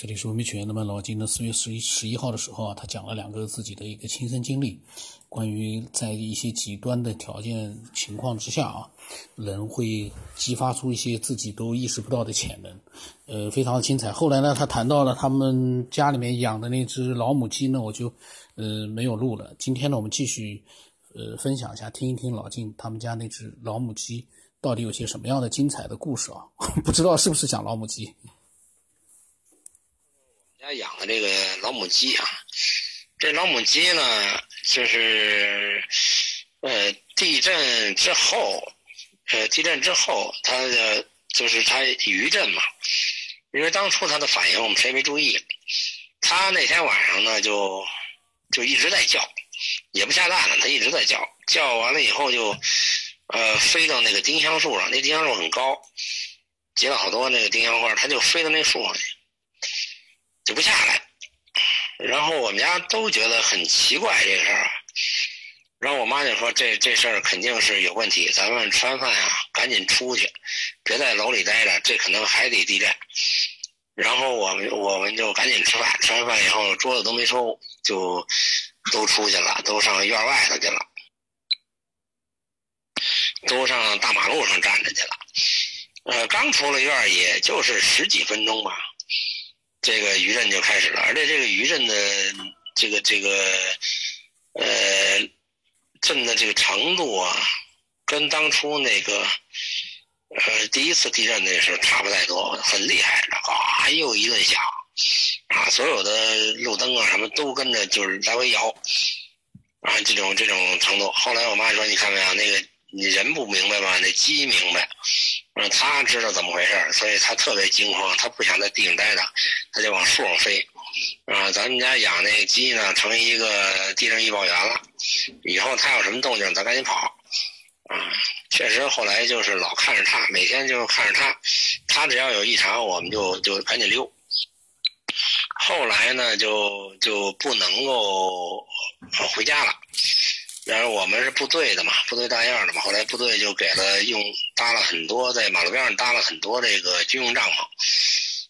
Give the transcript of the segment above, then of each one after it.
这里是文明犬。那么老金呢？四月十一十一号的时候啊，他讲了两个自己的一个亲身经历，关于在一些极端的条件情况之下啊，人会激发出一些自己都意识不到的潜能，呃，非常的精彩。后来呢，他谈到了他们家里面养的那只老母鸡呢，我就呃没有录了。今天呢，我们继续呃分享一下，听一听老金他们家那只老母鸡到底有些什么样的精彩的故事啊？不知道是不是讲老母鸡。家养的这个老母鸡啊，这老母鸡呢，就是呃地震之后，呃地震之后，它的就是它余震嘛，因为当初它的反应我们谁也没注意，它那天晚上呢就就一直在叫，也不下蛋了，它一直在叫，叫完了以后就呃飞到那个丁香树上，那丁香树很高，结了好多那个丁香花，它就飞到那树上去。就不下来，然后我们家都觉得很奇怪这个事儿，然后我妈就说这这事儿肯定是有问题，咱们吃完饭啊赶紧出去，别在楼里待着，这可能还得地震。然后我们我们就赶紧吃饭，吃完饭以后桌子都没收，就都出去了，都上院外头去了，都上大马路上站着去了。呃，刚出了院也就是十几分钟吧。这个余震就开始了，而且这个余震的这个这个呃震的这个程度啊，跟当初那个呃第一次地震那时候差不太多，很厉害，啊又一顿响，啊所有的路灯啊什么都跟着就是来回摇，啊这种这种程度。后来我妈说，你看没有那个你人不明白吗，那鸡明白。嗯，他知道怎么回事所以他特别惊慌，他不想在地上待着，他就往树上飞。啊，咱们家养那鸡呢，成一个地震预报员了。以后它有什么动静，咱赶紧跑。啊，确实后来就是老看着它，每天就看着它，它只要有异常，我们就就赶紧溜。后来呢，就就不能够回家了。然后我们是部队的嘛，部队大院的嘛。后来部队就给了用搭了很多，在马路边上搭了很多这个军用帐篷。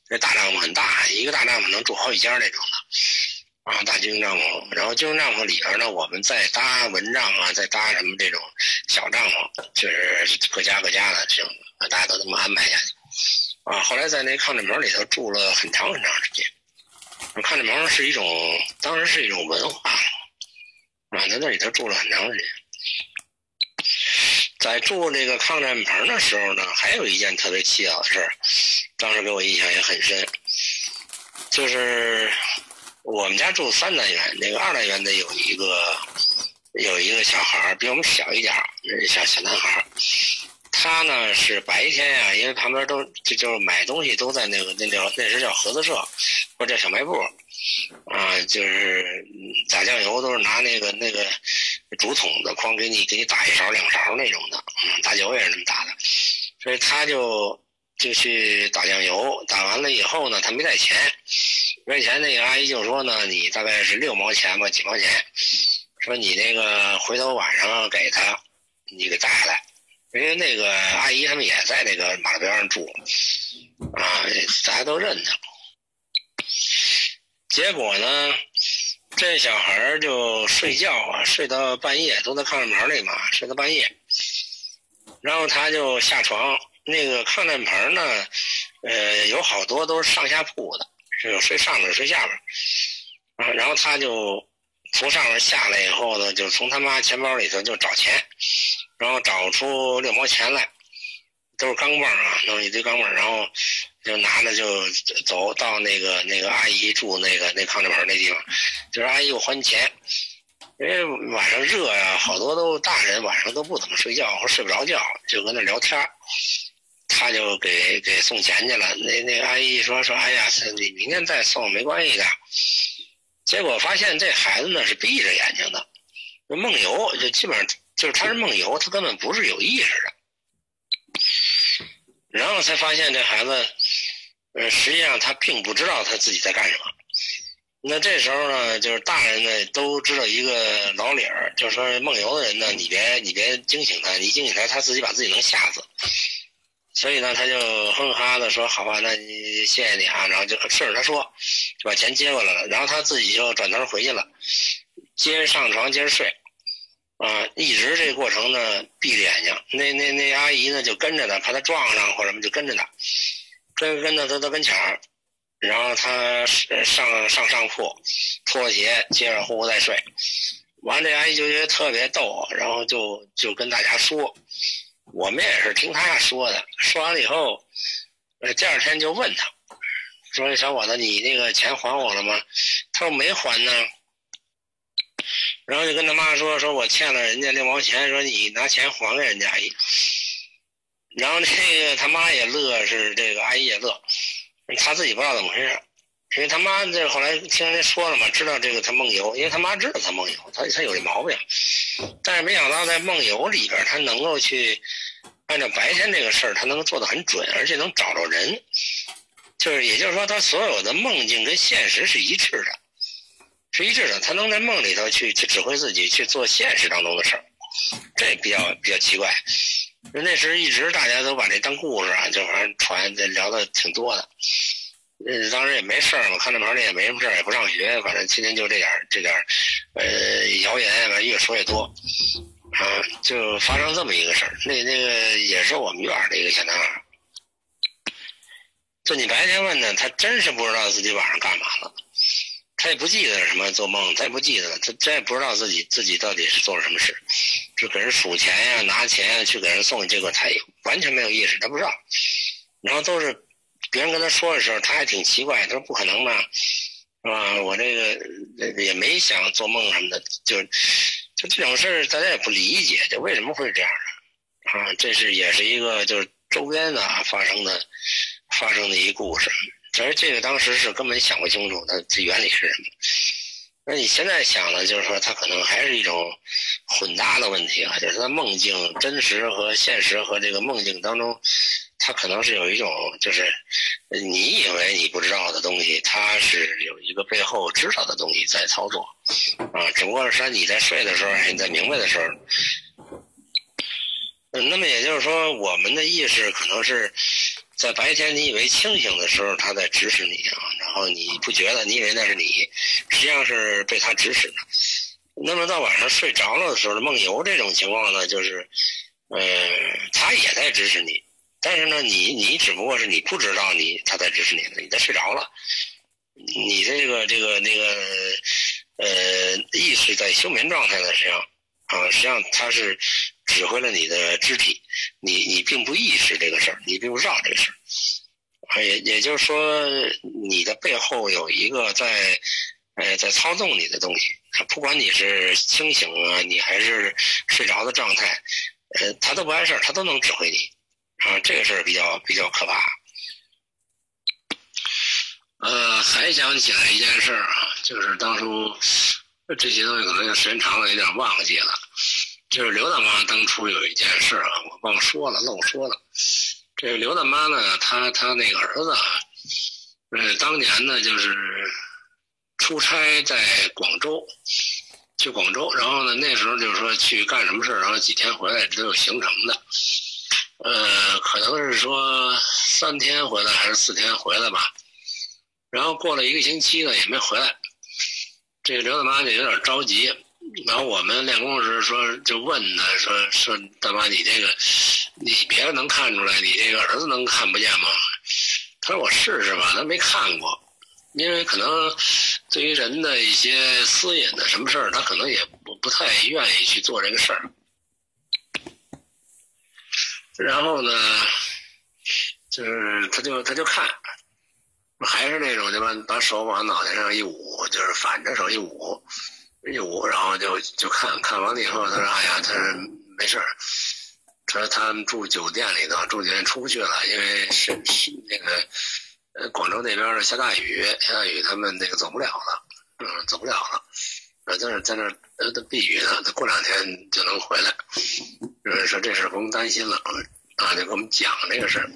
这大帐篷很大，一个大帐篷能住好几家那种的，啊，大军用帐篷。然后军用帐篷里边呢，我们再搭蚊帐啊，再搭什么这种小帐篷，就是各家各家的这种，大家都这么安排下去。啊，后来在那抗震棚里头住了很长很长时间。抗震棚是一种，当时是一种文化。啊，在那里头住了很长时间。在住这个抗战棚的时候呢，还有一件特别蹊跷的事儿，当时给我印象也很深。就是我们家住三单元，那个二单元的有一个有一个小孩儿，比我们小一点儿，那小小男孩儿。他呢是白天呀，因为旁边都就就是买东西都在那个那叫那时叫合作社，或者叫小卖部。啊，就是打酱油都是拿那个那个竹筒子，哐给你给你打一勺两勺那种的，嗯，打酒也是那么打的，所以他就就去打酱油，打完了以后呢，他没带钱，没带钱那个阿姨就说呢，你大概是六毛钱吧，几毛钱，说你那个回头晚上给他，你给带来，因为那个阿姨他们也在那个马路边上住，啊，大家都认得。结果呢，这小孩就睡觉啊，睡到半夜，都在抗战棚里嘛，睡到半夜。然后他就下床，那个抗战棚呢，呃，有好多都是上下铺的，有睡上面，睡下边。啊，然后他就从上面下来以后呢，就从他妈钱包里头就找钱，然后找出六毛钱来，都是钢镚啊，弄一堆钢镚，然后。就拿着就走到那个那个阿姨住那个那抗震棚那地方，就是阿姨我还你钱，因为晚上热呀，好多都大人晚上都不怎么睡觉或睡不着觉，就搁那聊天他就给给送钱去了。那那个阿姨说说哎呀，你明天再送没关系的。结果发现这孩子呢是闭着眼睛的，梦游就基本上就是他是梦游，他根本不是有意识的。然后才发现这孩子。呃，实际上他并不知道他自己在干什么。那这时候呢，就是大人呢都知道一个老理儿，就是说梦游的人呢，你别你别惊醒他，你惊醒他，他自己把自己能吓死。所以呢，他就哼哈的说：“好吧，那你谢谢你啊。”然后就顺着他说，就把钱接过来了。然后他自己就转头回去了，接着上床接着睡，啊，一直这过程呢闭着眼睛。那那那阿姨呢就跟着他，怕他撞上或什么就跟着他，跟跟到他他跟前儿，然后他上上上铺脱了鞋，接着呼呼再睡。完了，这阿姨就觉得特别逗，然后就就跟大家说。我们也是听他说的，说完了以后，呃，第二天就问他，说：“小伙子，你那个钱还我了吗？”他说：“没还呢。”然后就跟他妈说：“说我欠了人家六毛钱，说你拿钱还给人家。”阿姨。然后这个他妈也乐，是这个阿姨也乐，他自己不知道怎么回事。因为他妈这后来听人家说了嘛，知道这个他梦游，因为他妈知道他梦游，他他有这毛病，但是没想到在梦游里边，他能够去按照白天这个事儿，他能够做得很准，而且能找着人，就是也就是说，他所有的梦境跟现实是一致的，是一致的，他能在梦里头去去指挥自己去做现实当中的事儿，这比较比较奇怪。那时一直大家都把这当故事啊，就反正传这聊的挺多的。嗯，当时也没事儿嘛，看这门里也没什么事儿，也不上学，反正天天就这点这点，呃，谣言吧，越说越多，啊，就发生这么一个事儿。那那个也是我们院的一个小男孩，就你白天问呢，他真是不知道自己晚上干嘛了，他也不记得什么做梦，他也不记得了，他真也不知道自己自己到底是做了什么事，就给人数钱呀、拿钱呀去给人送，结果他也完全没有意识，他不知道，然后都是。别人跟他说的时候，他还挺奇怪，他说不可能吧，是吧？我这个也没想做梦什么的，就就这种事儿，大家也不理解，就为什么会这样呢？啊，这是也是一个就是周边啊发生的发生的一个故事，其实这个当时是根本想不清楚它这原理是什么。那你现在想呢，就是说它可能还是一种混搭的问题啊，就是它梦境真实和现实和这个梦境当中。他可能是有一种，就是你以为你不知道的东西，他是有一个背后知道的东西在操作，啊，只不过是说你在睡的时候，你在明白的时候，那么也就是说，我们的意识可能是在白天你以为清醒的时候，他在指使你啊，然后你不觉得，你以为那是你，实际上是被他指使的。那么到晚上睡着了的时候，梦游这种情况呢，就是，呃，他也在指使你。但是呢，你你只不过是你不知道你他在指使你呢，你在睡着了，你这个这个那个呃意识在休眠状态的实际上啊，实际上他是指挥了你的肢体，你你并不意识这个事儿，你并不知道这个事儿，也也就是说你的背后有一个在呃在操纵你的东西，他不管你是清醒啊，你还是睡着的状态，呃他都不碍事儿，他都能指挥你。啊，这个事儿比较比较可怕。呃，还想起来一件事儿啊，就是当初这些东西可能时间长了有点忘记了。就是刘大妈当初有一件事啊，我忘说了，漏说了。这刘大妈呢，她她那个儿子，呃，当年呢就是出差在广州，去广州，然后呢那时候就是说去干什么事，然后几天回来都有行程的。呃，可能是说三天回来还是四天回来吧，然后过了一个星期呢也没回来，这个刘大妈就有点着急，然后我们练功时说就问他说说大妈你这个你别人能看出来，你这个儿子能看不见吗？他说我试试吧，他没看过，因为可能对于人的一些私隐的什么事儿，他可能也不不太愿意去做这个事儿。然后呢，就是他就他就看，还是那种就把把手往脑袋上一捂，就是反着手一捂，一捂，然后就就看看完了以后，他说：“哎呀，他说没事儿，他说他们住酒店里头，住酒店出不去了，因为是是那个广州那边下大雨，下大雨他们那个走不了了，嗯，走不了了。”在那在那呃，他避雨呢，他过两天就能回来。呃，说这事不用担心了，啊，就跟我们讲这个事儿。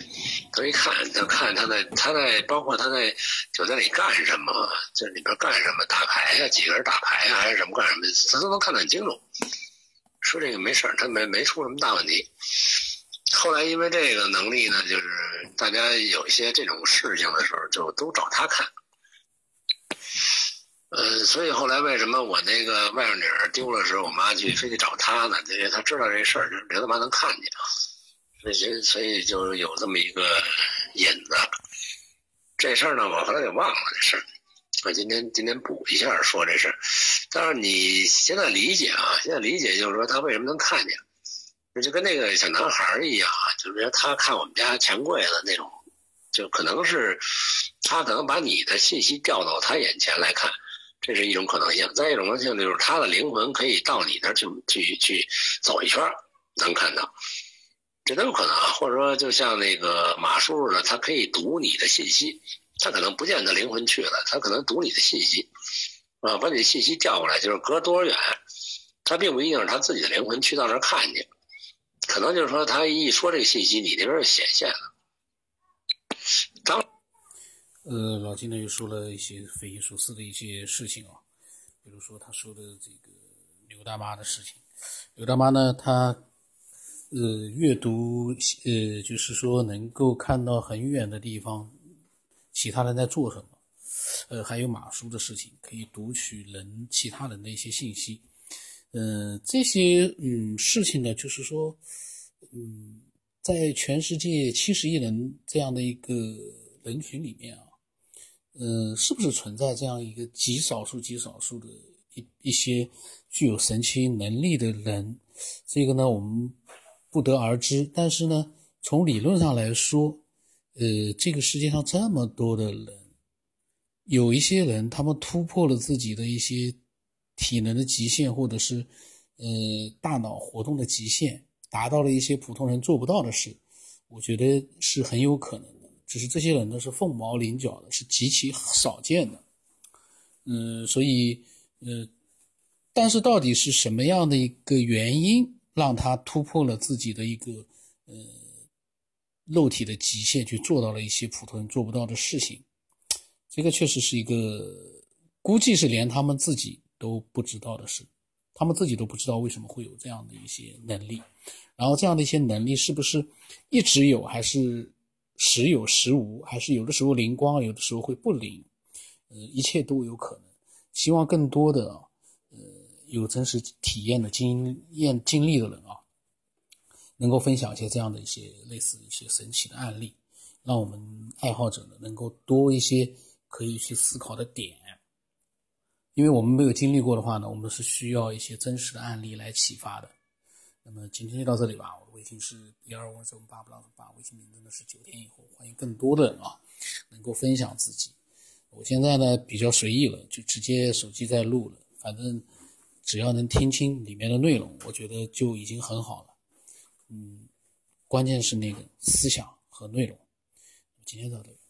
他一看，他看他在他在包括他在酒店里干什么，这里边干什么，打牌呀，几个人打牌呀，还是什么干什么，他都能看得很清楚。说这个没事儿，他没没出什么大问题。后来因为这个能力呢，就是大家有一些这种事情的时候，就都找他看。呃，所以后来为什么我那个外甥女儿丢了时候，我妈去非得找他呢？因为他知道这事儿，刘大妈能看见，所以所以就有这么一个引子。这事儿呢，我后来给忘了这事儿。我今天今天补一下说这事儿。但是你现在理解啊，现在理解就是说他为什么能看见，就跟那个小男孩一样啊，就是他看我们家钱柜的那种，就可能是他可能把你的信息调到他眼前来看。这是一种可能性，再一种可能性就是他的灵魂可以到你那儿去去去走一圈，能看到，这都有可能啊。或者说，就像那个马叔似的，他可以读你的信息，他可能不见得灵魂去了，他可能读你的信息，啊，把你的信息调过来，就是隔多远，他并不一定是他自己的灵魂去到那儿看去，可能就是说他一说这个信息，你那边显现了。当。呃，老金呢又说了一些匪夷所思的一些事情啊，比如说他说的这个刘大妈的事情。刘大妈呢，她呃阅读呃，就是说能够看到很远的地方，其他人在做什么，呃，还有马叔的事情，可以读取人其他人的一些信息。嗯，这些嗯事情呢，就是说，嗯，在全世界七十亿人这样的一个人群里面啊。嗯，是不是存在这样一个极少数、极少数的一一些具有神奇能力的人？这个呢，我们不得而知。但是呢，从理论上来说，呃，这个世界上这么多的人，有一些人他们突破了自己的一些体能的极限，或者是呃大脑活动的极限，达到了一些普通人做不到的事。我觉得是很有可能的。只是这些人呢是凤毛麟角的，是极其少见的，嗯，所以，呃，但是到底是什么样的一个原因让他突破了自己的一个呃肉体的极限，去做到了一些普通人做不到的事情？这个确实是一个估计是连他们自己都不知道的事，他们自己都不知道为什么会有这样的一些能力，然后这样的一些能力是不是一直有，还是？时有时无，还是有的时候灵光，有的时候会不灵，呃，一切都有可能。希望更多的呃有真实体验的经验经历的人啊，能够分享一些这样的一些类似一些神奇的案例，让我们爱好者呢能够多一些可以去思考的点。因为我们没有经历过的话呢，我们是需要一些真实的案例来启发的。那么今天就到这里吧。我的微信是一二五九八不拉八，微信名字呢是九天以后。欢迎更多的人啊，能够分享自己。我现在呢比较随意了，就直接手机在录了。反正只要能听清里面的内容，我觉得就已经很好了。嗯，关键是那个思想和内容。今天到这里。